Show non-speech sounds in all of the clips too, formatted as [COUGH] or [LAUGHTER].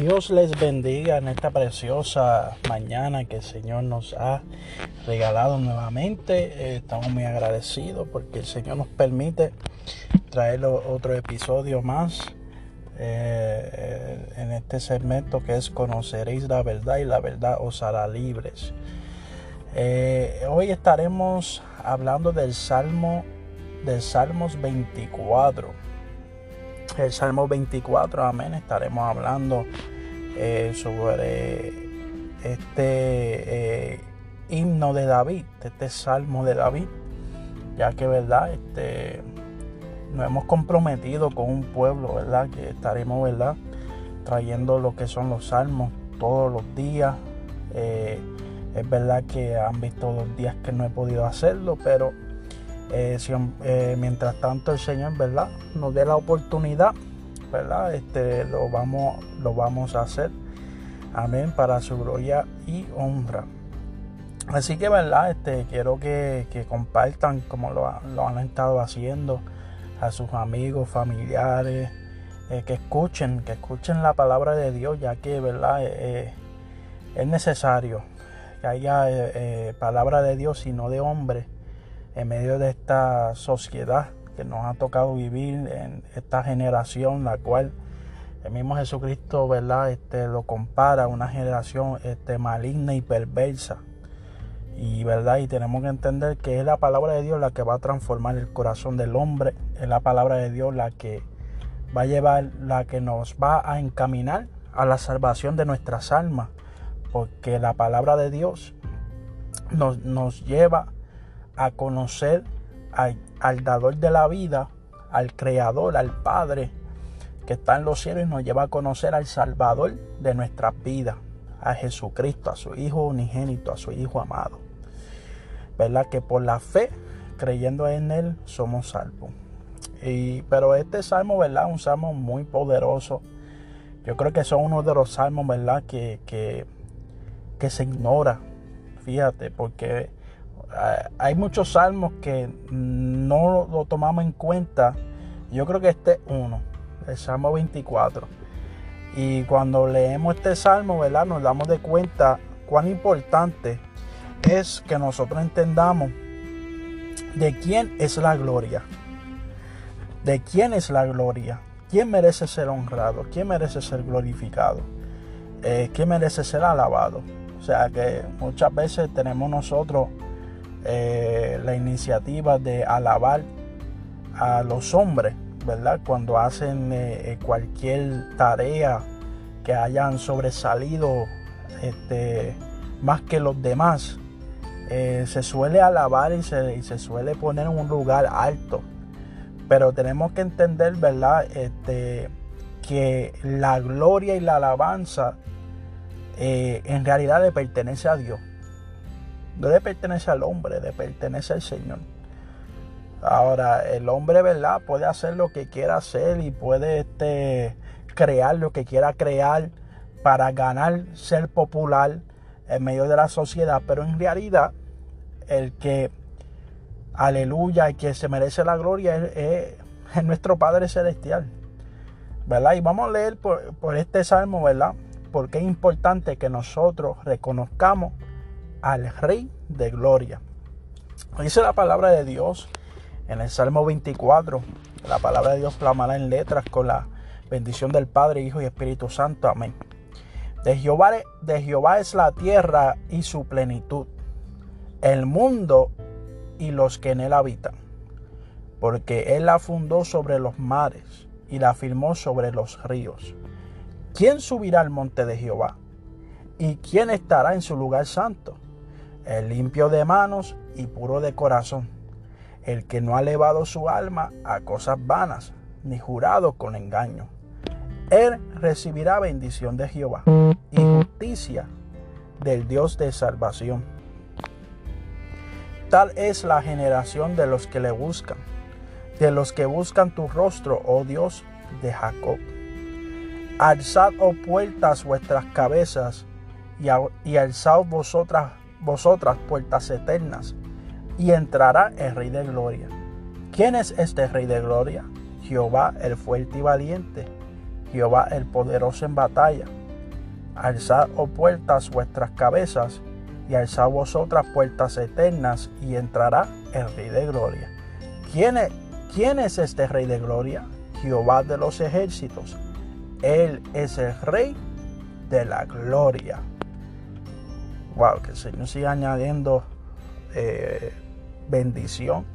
Dios les bendiga en esta preciosa mañana que el Señor nos ha regalado nuevamente. Eh, estamos muy agradecidos porque el Señor nos permite traer otro episodio más eh, en este segmento que es Conoceréis la verdad y la verdad os hará libres. Eh, hoy estaremos hablando del Salmo del Salmos 24 el Salmo 24, amén, estaremos hablando eh, sobre este eh, himno de David, este Salmo de David, ya que, ¿verdad? Este, nos hemos comprometido con un pueblo, ¿verdad? Que estaremos, ¿verdad? Trayendo lo que son los salmos todos los días. Eh, es verdad que han visto dos días que no he podido hacerlo, pero eh, eh, mientras tanto el Señor, ¿verdad? Nos dé la oportunidad, ¿verdad? Este, lo, vamos, lo vamos a hacer. Amén. Para su gloria y honra. Así que, ¿verdad? Este, quiero que, compartan como lo, han estado haciendo a sus amigos, familiares, eh, que escuchen, que escuchen la palabra de Dios, ya que, ¿verdad? es necesario que haya palabra de Dios y no de hombre en medio de esta sociedad que nos ha tocado vivir en esta generación, la cual el mismo Jesucristo, ¿verdad? Este, lo compara a una generación este, maligna y perversa. Y, ¿verdad? y tenemos que entender que es la palabra de Dios la que va a transformar el corazón del hombre, es la palabra de Dios la que va a llevar, la que nos va a encaminar a la salvación de nuestras almas, porque la palabra de Dios nos, nos lleva a conocer al, dador de la vida, al creador, al Padre que está en los cielos y nos lleva a conocer al Salvador de nuestras vidas, a Jesucristo, a su Hijo unigénito, a su Hijo amado. ¿Verdad? Que por la fe, creyendo en Él, somos salvos. Y, pero este salmo, ¿verdad? Un salmo muy poderoso. Yo creo que son uno de los salmos, ¿verdad? Que, que, que se ignora. Fíjate, porque hay muchos salmos que no lo tomamos en cuenta. Yo creo que este es uno, el Salmo 24. Y cuando leemos este salmo, ¿verdad? Nos damos de cuenta cuán importante es que nosotros entendamos de quién es la gloria. De quién es la gloria. ¿Quién merece ser honrado? ¿Quién merece ser glorificado? Eh, ¿Quién merece ser alabado? O sea que muchas veces tenemos nosotros eh, la iniciativa de alabar a los hombres, ¿verdad? Cuando hacen eh, eh, cualquier tarea que hayan sobresalido este, más que los demás, se suele alabar y se, suele poner en un lugar alto. Pero tenemos que entender, ¿verdad? Este, que la gloria y la alabanza en realidad le pertenece a Dios. No le pertenece al hombre, le pertenece al Señor. Ahora, el hombre, ¿verdad? Puede hacer lo que quiera hacer y puede este, crear lo que quiera crear para ganar, ser popular en medio de la sociedad, pero en realidad el que, aleluya, el que se merece la gloria es, nuestro Padre Celestial, ¿verdad? Y vamos a leer por, por este salmo, ¿verdad? Porque es importante que nosotros reconozcamos al Rey de Gloria. Dice la palabra de Dios en el Salmo 24. La palabra de Dios clamará en letras con la bendición del Padre, Hijo y Espíritu Santo. Amén. De Jehová, de Jehová es la tierra y su plenitud, el mundo y los que en él habitan. Porque él la fundó sobre los mares y la firmó sobre los ríos. ¿Quién subirá al monte de Jehová? ¿Y quién estará en su lugar santo? El limpio de manos y puro de corazón, el que no ha elevado su alma a cosas vanas, ni jurado con engaño. Él recibirá bendición de Jehová y justicia del Dios de salvación. Tal es la generación de los que le buscan, de los que buscan tu rostro, oh Dios de Jacob. Alzad, oh puertas, vuestras cabezas, y, alzad vosotras vosotras puertas eternas, y entrará el Rey de Gloria. ¿Quién es este Rey de Gloria? Jehová el fuerte y valiente, Jehová el poderoso en batalla. Alzad, oh puertas, vuestras cabezas, y alzad vosotras puertas eternas, y entrará el Rey de Gloria. ¿Quién es, ¿Quién es este Rey de Gloria? Jehová de los ejércitos. Él es el Rey de la Gloria. Wow, que el Señor siga añadiendo eh, bendición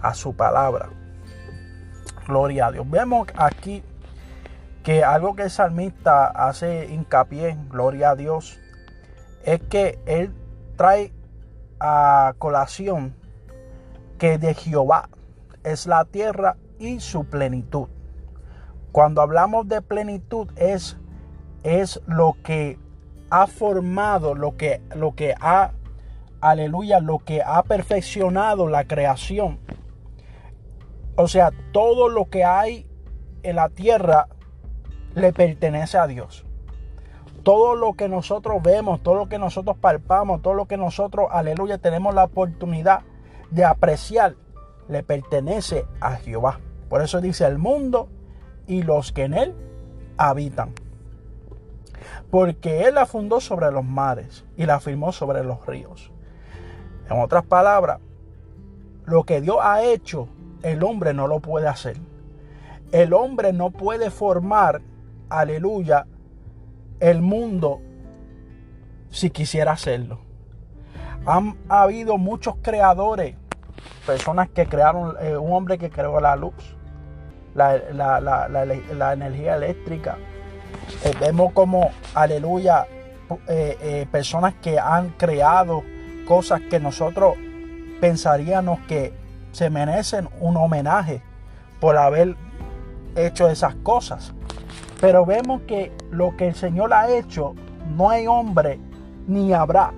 a su palabra. Gloria a Dios. Vemos aquí que algo que el salmista hace hincapié, gloria a Dios, es que él trae a colación que de Jehová es la tierra y su plenitud. Cuando hablamos de plenitud es, es lo que ha formado, lo que, lo que ha, aleluya, lo que ha perfeccionado la creación. O sea, todo lo que hay en la tierra le pertenece a Dios. Todo lo que nosotros vemos, todo lo que nosotros palpamos, todo lo que nosotros, aleluya, tenemos la oportunidad de apreciar, le pertenece a Jehová. Por eso dice el mundo y los que en él habitan. Porque él la fundó sobre los mares y la firmó sobre los ríos. En otras palabras, lo que Dios ha hecho, el hombre no lo puede hacer. El hombre no puede formar aleluya, el mundo si quisiera hacerlo. Han habido muchos creadores, personas que crearon, eh, un hombre que creó la luz, la, energía eléctrica. Eh, vemos como, aleluya, eh, personas que han creado cosas que nosotros pensaríamos que se merecen un homenaje por haber hecho esas cosas. Pero vemos que lo que el Señor ha hecho, no hay hombre ni habrá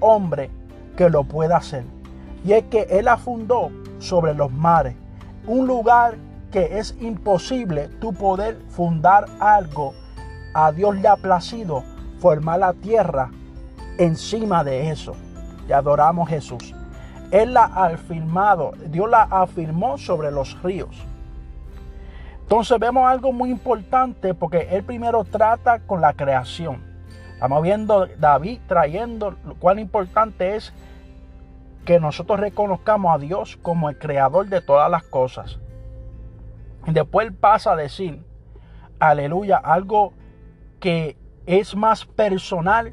hombre que lo pueda hacer. Y es que Él la fundó sobre los mares. Un lugar que es imposible tú poder fundar algo. A Dios le ha placido formar la tierra encima de eso. Y adoramos a Jesús. Él la ha afirmado, Dios la afirmó sobre los ríos. Entonces vemos algo muy importante porque él primero trata con la creación. Estamos viendo David trayendo cuán importante es que nosotros reconozcamos a Dios como el creador de todas las cosas. Y después él pasa a decir, aleluya, algo que es más personal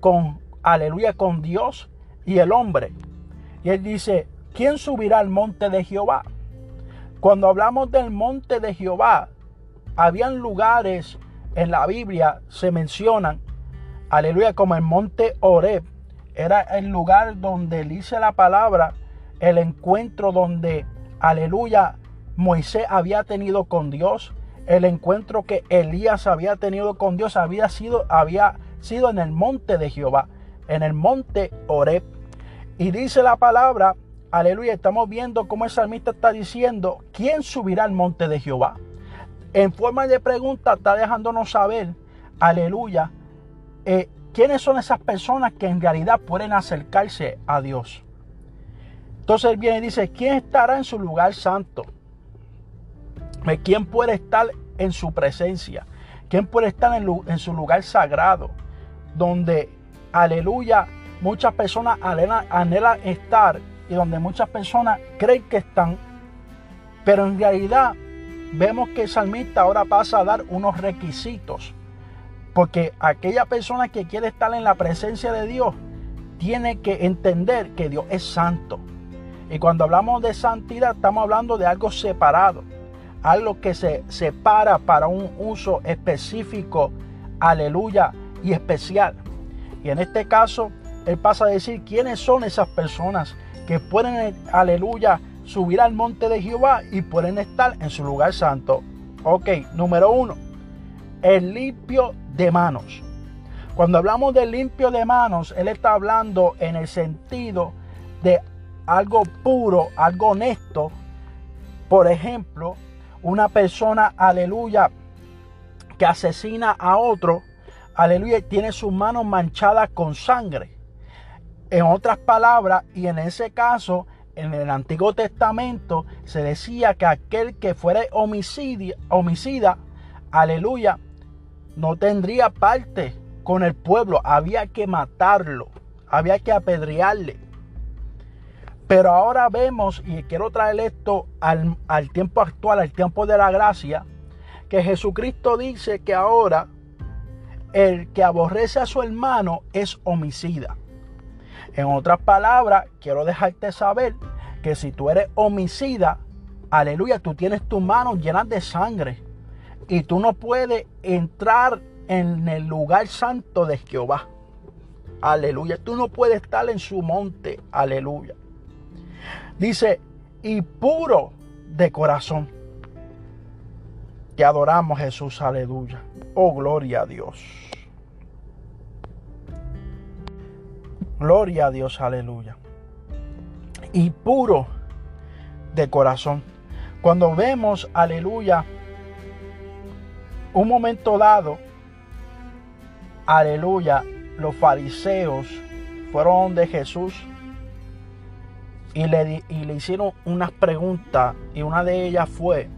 con, aleluya, con Dios y el hombre. Y él dice, ¿quién subirá al monte de Jehová? Cuando hablamos del monte de Jehová, habían lugares en la Biblia, se mencionan, aleluya, como el monte Oreb. Era el lugar donde dice la palabra, el encuentro donde, aleluya, Moisés había tenido con Dios. El encuentro que Elías había tenido con Dios había sido, había sido en el monte de Jehová, en el monte Oreb. Y dice la palabra Aleluya, estamos viendo cómo el salmista está diciendo, ¿quién subirá al monte de Jehová? En forma de pregunta está dejándonos saber, aleluya, eh, quiénes son esas personas que en realidad pueden acercarse a Dios. Entonces él viene y dice, ¿quién estará en su lugar santo? Eh, ¿Quién puede estar en su presencia? ¿Quién puede estar en, en su lugar sagrado? Donde, aleluya, muchas personas anhelan estar y donde muchas personas creen que están, pero en realidad vemos que el salmista ahora pasa a dar unos requisitos, porque aquella persona que quiere estar en la presencia de Dios tiene que entender que Dios es santo. Y cuando hablamos de santidad estamos hablando de algo separado, algo que se separa para un uso específico, aleluya, y especial. Y en este caso, él pasa a decir quiénes son esas personas que pueden, aleluya, subir al monte de Jehová y pueden estar en su lugar santo. Ok, número uno, el limpio de manos. Cuando hablamos de limpio de manos, Él está hablando en el sentido de algo puro, algo honesto. Por ejemplo, una persona, aleluya, que asesina a otro, aleluya, tiene sus manos manchadas con sangre. En otras palabras, y en ese caso, en el Antiguo Testamento se decía que aquel que fuera homicida, aleluya, no tendría parte con el pueblo, había que matarlo, había que apedrearle. Pero ahora vemos, y quiero traer esto al, al tiempo actual, al tiempo de la gracia, que Jesucristo dice que ahora el que aborrece a su hermano es homicida. En otras palabras, quiero dejarte saber que si tú eres homicida, aleluya, tú tienes tus manos llenas de sangre y tú no puedes entrar en el lugar santo de Jehová. Aleluya, tú no puedes estar en su monte. Aleluya. Dice, y puro de corazón. Que adoramos Jesús, aleluya. Oh, gloria a Dios. Gloria a Dios, aleluya. Y puro de corazón. Cuando vemos, aleluya, un momento dado, aleluya, los fariseos fueron de Jesús y le, y le hicieron unas preguntas y una de ellas fue,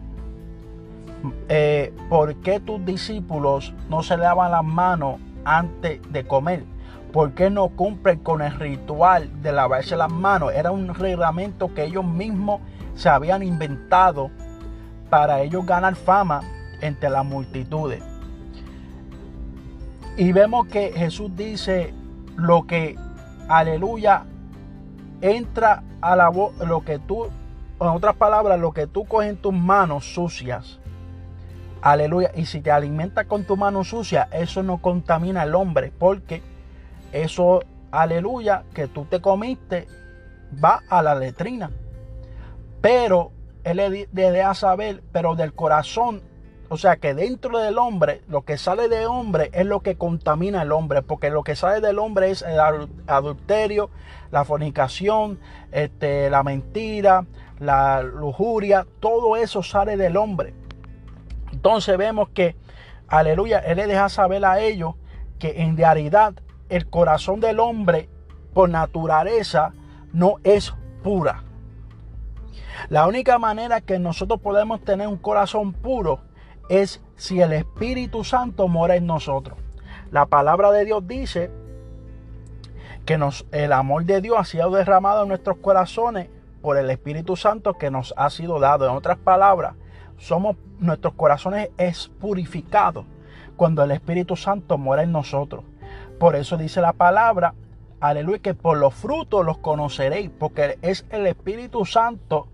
eh, ¿por qué tus discípulos no se lavan las manos antes de comer? ¿Por qué no cumplen con el ritual de lavarse las manos? Era un reglamento que ellos mismos se habían inventado para ellos ganar fama entre las multitudes. Y vemos que Jesús dice lo que, aleluya, entra a la voz, lo que tú, en otras palabras, lo que tú coges en tus manos sucias. Aleluya. Y si te alimentas con tu mano sucia, eso no contamina al hombre, porque eso, aleluya, que tú te comiste, va a la letrina. Pero él le, deja saber, pero del corazón, o sea que dentro del hombre, lo que sale de hombre es lo que contamina al hombre, porque lo que sale del hombre es el adulterio, la fornicación, este, la mentira, la lujuria, todo eso sale del hombre. Entonces vemos que, aleluya, Él le deja saber a ellos que en realidad el corazón del hombre por naturaleza no es pura. La única manera que nosotros podemos tener un corazón puro es si el Espíritu Santo mora en nosotros. La palabra de Dios dice que nos, el amor de Dios ha sido derramado en nuestros corazones por el Espíritu Santo que nos ha sido dado. En otras palabras, somos nuestros corazones es purificado cuando el Espíritu Santo mora en nosotros. Por eso dice la palabra, aleluya, que por los frutos los conoceréis, porque es el Espíritu Santo,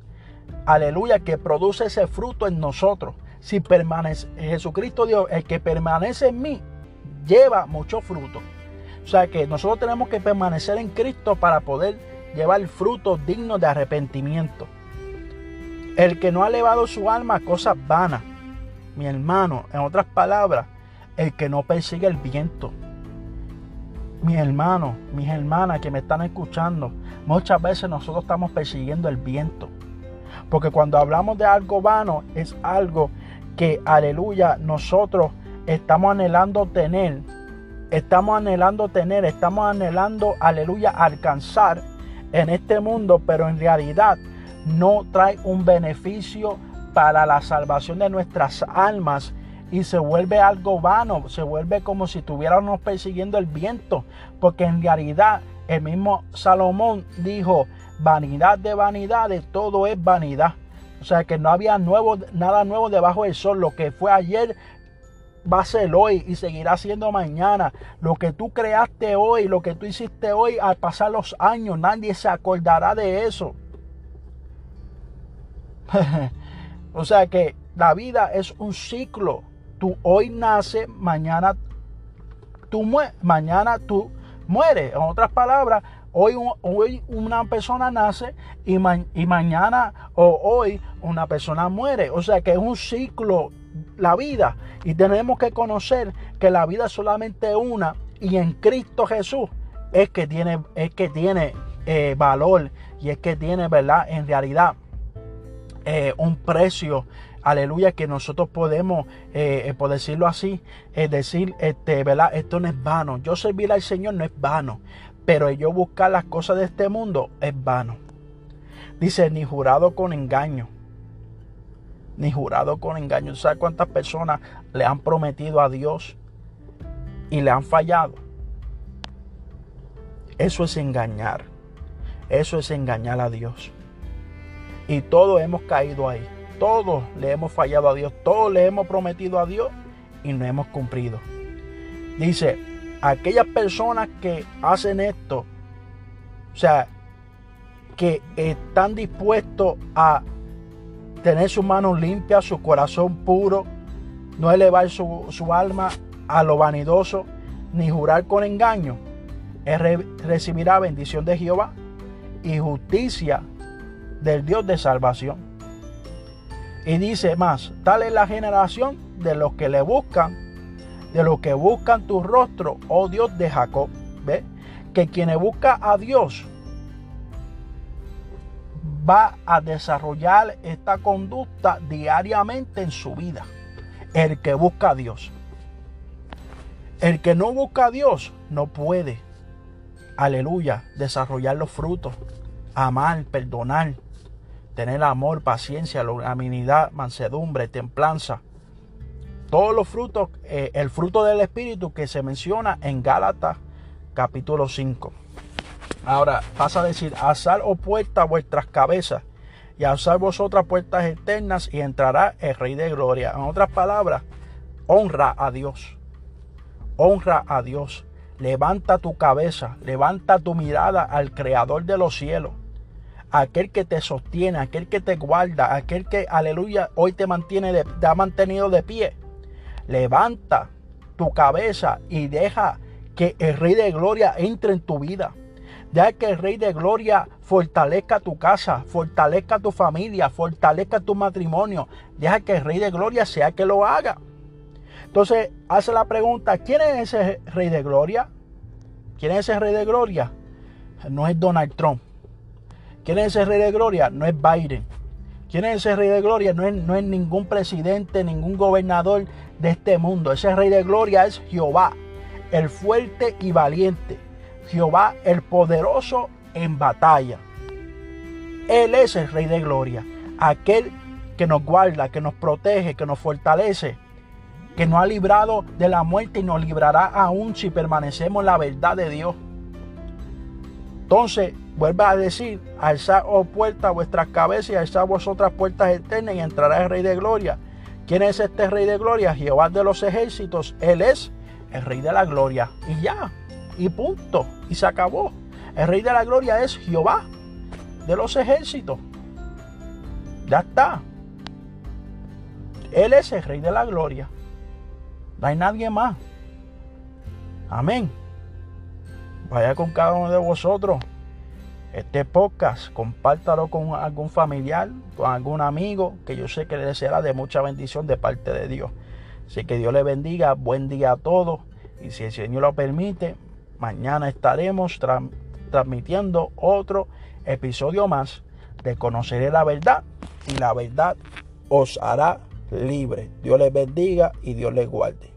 aleluya, que produce ese fruto en nosotros. Si permanece, Jesucristo Dios, el que permanece en mí, lleva mucho fruto. O sea que nosotros tenemos que permanecer en Cristo para poder llevar frutos dignos de arrepentimiento. El que no ha elevado su alma a cosas vanas, mi hermano, en otras palabras, el que no persigue el viento, mis hermanos, mis hermanas que me están escuchando, muchas veces nosotros estamos persiguiendo el viento. Porque cuando hablamos de algo vano es algo que, aleluya, nosotros estamos anhelando tener. Estamos anhelando tener, estamos anhelando, aleluya, alcanzar en este mundo, pero en realidad no trae un beneficio para la salvación de nuestras almas y se vuelve algo vano, se vuelve como si estuviéramos persiguiendo el viento, porque en realidad el mismo Salomón dijo, vanidad de vanidades, todo es vanidad. O sea que no había nuevo, nada nuevo debajo del sol, lo que fue ayer va a ser hoy y seguirá siendo mañana. Lo que tú creaste hoy, lo que tú hiciste hoy, al pasar los años, nadie se acordará de eso. [LAUGHS] o sea que la vida es un ciclo tú hoy naces, mañana tú, mañana tú mueres. En otras palabras, hoy, hoy una persona nace y, y mañana o hoy una persona muere. O sea que es un ciclo la vida y tenemos que conocer que la vida es solamente una y en Cristo Jesús es que tiene, es que tiene eh, valor y es que tiene, ¿verdad? En realidad eh, un precio aleluya, que nosotros podemos, eh, por decirlo así, decir, este, ¿verdad? Esto no es vano. Yo servir al Señor no es vano, pero yo buscar las cosas de este mundo es vano. Dice, ni jurado con engaño. Ni jurado con engaño. ¿Sabes cuántas personas le han prometido a Dios y le han fallado. Eso es engañar. Eso es engañar a Dios. Y todos hemos caído ahí. Todos le hemos fallado a Dios. Todos le hemos prometido a Dios y no hemos cumplido. Dice, aquellas personas que hacen esto, o sea, que están dispuestos a tener sus manos limpias, su corazón puro, no elevar su, alma a lo vanidoso, ni jurar con engaño, recibirá bendición de Jehová y justicia del Dios de salvación. Y dice más, tal es la generación de los que le buscan, de los que buscan tu rostro, oh Dios de Jacob. ¿Ve? Que quien busca a Dios va a desarrollar esta conducta diariamente en su vida. El que busca a Dios. El que no busca a Dios no puede, aleluya, desarrollar los frutos. Amar, perdonar, tener amor, paciencia, longanimidad, mansedumbre, templanza. Todos los frutos, eh, el fruto del Espíritu que se menciona en Gálatas capítulo 5. Ahora pasa a decir, alzar o puerta vuestras cabezas y alzar vosotras puertas eternas y entrará el Rey de Gloria. En otras palabras, honra a Dios. Honra a Dios. Levanta tu cabeza, levanta tu mirada al Creador de los cielos aquel que te sostiene, aquel que te guarda, aquel que, aleluya, hoy te mantiene, te ha mantenido de pie. Levanta tu cabeza y deja que el Rey de Gloria entre en tu vida. Deja que el Rey de Gloria fortalezca tu casa, fortalezca tu familia, fortalezca tu matrimonio. Deja que el Rey de Gloria sea que lo haga. Entonces, hace la pregunta, ¿quién es ese Rey de Gloria? ¿Quién es ese Rey de Gloria? No es Donald Trump. ¿Quién es ese rey de gloria? No es Biden. ¿Quién es ese rey de gloria? No es, no es ningún presidente, ningún gobernador de este mundo. Ese rey de gloria es Jehová, el fuerte y valiente. Jehová, el poderoso en batalla. Él es el rey de gloria. Aquel que nos guarda, que nos protege, que nos fortalece, que nos ha librado de la muerte y nos librará aún si permanecemos en la verdad de Dios. Entonces, vuelve a decir, alzad oh puertas vuestras cabezas y alzad vosotras puertas eternas y entrará el Rey de Gloria. ¿Quién es este Rey de Gloria? Jehová de los ejércitos. Él es el Rey de la Gloria. Y ya, y punto, y se acabó. El Rey de la Gloria es Jehová de los ejércitos. Ya está. Él es el Rey de la Gloria. No hay nadie más. Amén. Vaya con cada uno de vosotros este podcast, compártalo con algún familiar, con algún amigo, que yo sé que le será de mucha bendición de parte de Dios. Así que Dios le bendiga, buen día a todos. Y si el Señor lo permite, mañana estaremos transmitiendo otro episodio más de Conoceré la verdad y la verdad os hará libre. Dios les bendiga y Dios les guarde.